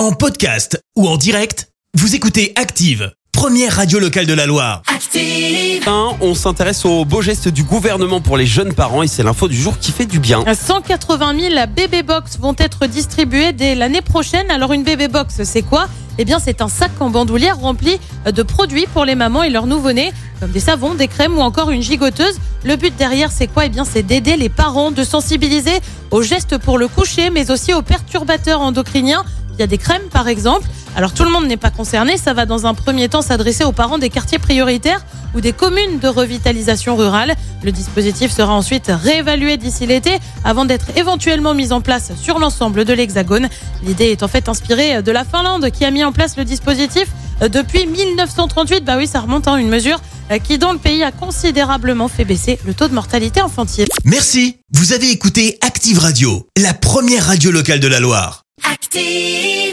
En podcast ou en direct, vous écoutez Active, première radio locale de la Loire. Active. Un, on s'intéresse aux beaux gestes du gouvernement pour les jeunes parents et c'est l'info du jour qui fait du bien. 180 000 bébé box vont être distribuées dès l'année prochaine. Alors une bébé box, c'est quoi? Eh bien, c'est un sac en bandoulière rempli de produits pour les mamans et leurs nouveau-nés, comme des savons, des crèmes ou encore une gigoteuse. Le but derrière, c'est quoi? Eh bien, c'est d'aider les parents, de sensibiliser aux gestes pour le coucher, mais aussi aux perturbateurs endocriniens. Il y a des crèmes, par exemple. Alors tout le monde n'est pas concerné. Ça va dans un premier temps s'adresser aux parents des quartiers prioritaires ou des communes de revitalisation rurale. Le dispositif sera ensuite réévalué d'ici l'été avant d'être éventuellement mis en place sur l'ensemble de l'Hexagone. L'idée est en fait inspirée de la Finlande qui a mis en place le dispositif depuis 1938. Bah oui, ça remonte à une mesure qui dans le pays a considérablement fait baisser le taux de mortalité infantile. Merci. Vous avez écouté Active Radio, la première radio locale de la Loire. Active.